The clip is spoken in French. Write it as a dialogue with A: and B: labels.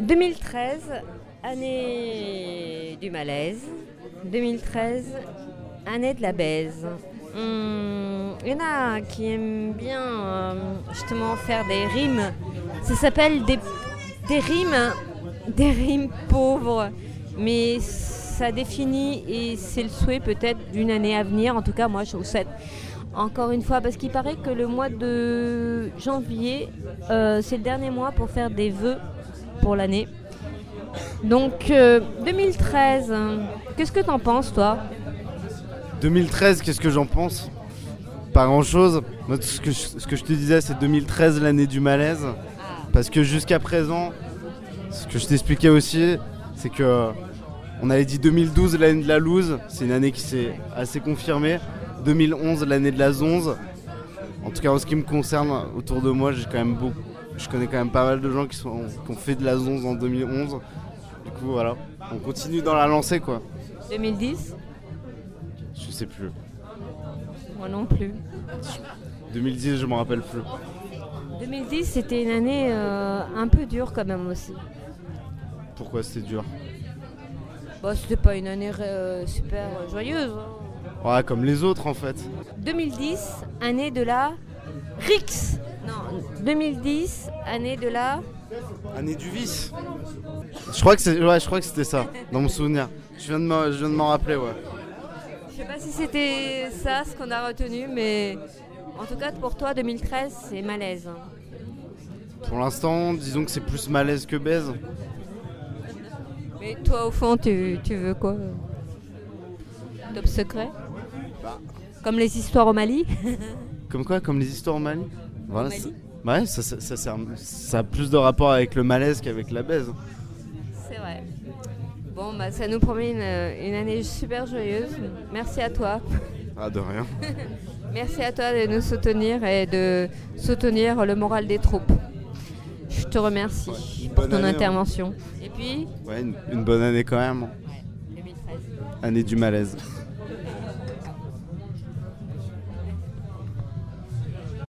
A: 2013, année du malaise. 2013, année de la baise. Il y en a qui aiment bien euh, justement faire des rimes. Ça s'appelle des, rimes, des rimes pauvres. Mais ça définit et c'est le souhait peut-être d'une année à venir. En tout cas, moi, je vous souhaite encore une fois parce qu'il paraît que le mois de janvier, euh, c'est le dernier mois pour faire des vœux l'année. Donc euh, 2013, hein, qu'est-ce que t'en penses toi?
B: 2013, qu'est-ce que j'en pense? Pas grand chose. Moi, ce que, je, ce que je te disais, c'est 2013, l'année du malaise. Parce que jusqu'à présent, ce que je t'expliquais aussi, c'est que on avait dit 2012, l'année de la loose. C'est une année qui s'est assez confirmée. 2011, l'année de la zonze. En tout cas, en ce qui me concerne, autour de moi, j'ai quand même beaucoup. Je connais quand même pas mal de gens qui, sont, qui ont fait de la zonze en 2011. Du coup, voilà. On continue dans la lancée, quoi.
A: 2010
B: Je sais plus.
A: Moi non plus.
B: 2010, je m'en rappelle plus.
A: 2010, c'était une année euh, un peu dure quand même aussi.
B: Pourquoi c'était dur?
A: Bon, c'était pas une année euh, super joyeuse. hein.
B: Ouais, comme les autres en fait.
A: 2010, année de la Rix. Non, 2010, année de la.
B: Année du vice. Je crois que c'est, ouais, je crois que c'était ça, dans mon souvenir. Je viens de m'en, je viens de m'en rappeler, ouais.
A: Je sais pas si c'était ça ce qu'on a retenu, mais en tout cas pour toi, 2013, c'est malaise.
B: Pour l'instant, disons que c'est plus malaise que baise.
A: Mais toi, au fond, tu, tu veux quoi? Top secret?
B: Bah.
A: Comme les histoires au Mali?
B: Comme quoi, comme les histoires au Mali? Voilà.
A: Mali?
B: C'est- Ouais, ça, ça, ça, ça- ça a plus de rapport avec le malaise qu'avec la baise.
A: C'est vrai. Bon, bah, ça nous promet une, une année super joyeuse. Merci à toi.
B: Ah, de rien.
A: Merci à toi de nous soutenir et de soutenir le moral des troupes. Je te remercie
B: Ouais,
A: pour ton
B: année, hein.
A: intervention. Et puis,
B: Ouais, une, une bonne année quand même.
A: 2013.
B: Année du malaise.